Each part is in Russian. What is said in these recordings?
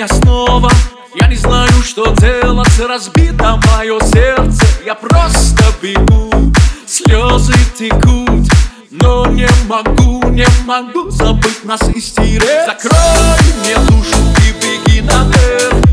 меня снова. Я не знаю, что делать, разбито мое сердце. Я просто бегу, слезы текут Но не могу, не могу забыть нас и стереть. Закрой мне душу и беги наверх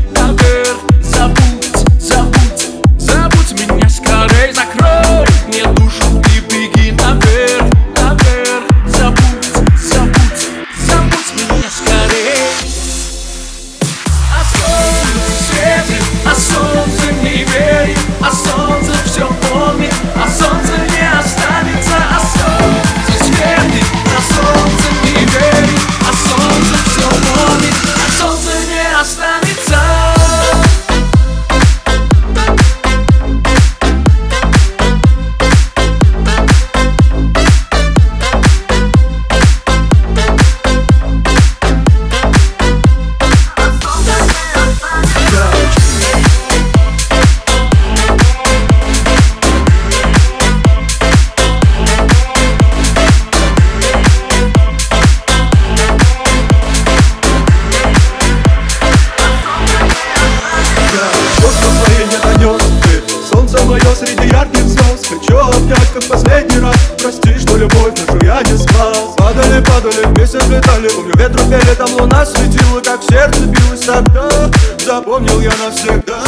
падали, вместе взлетали Помню, ветру пели, там луна светила Как сердце билось тогда. Запомнил я навсегда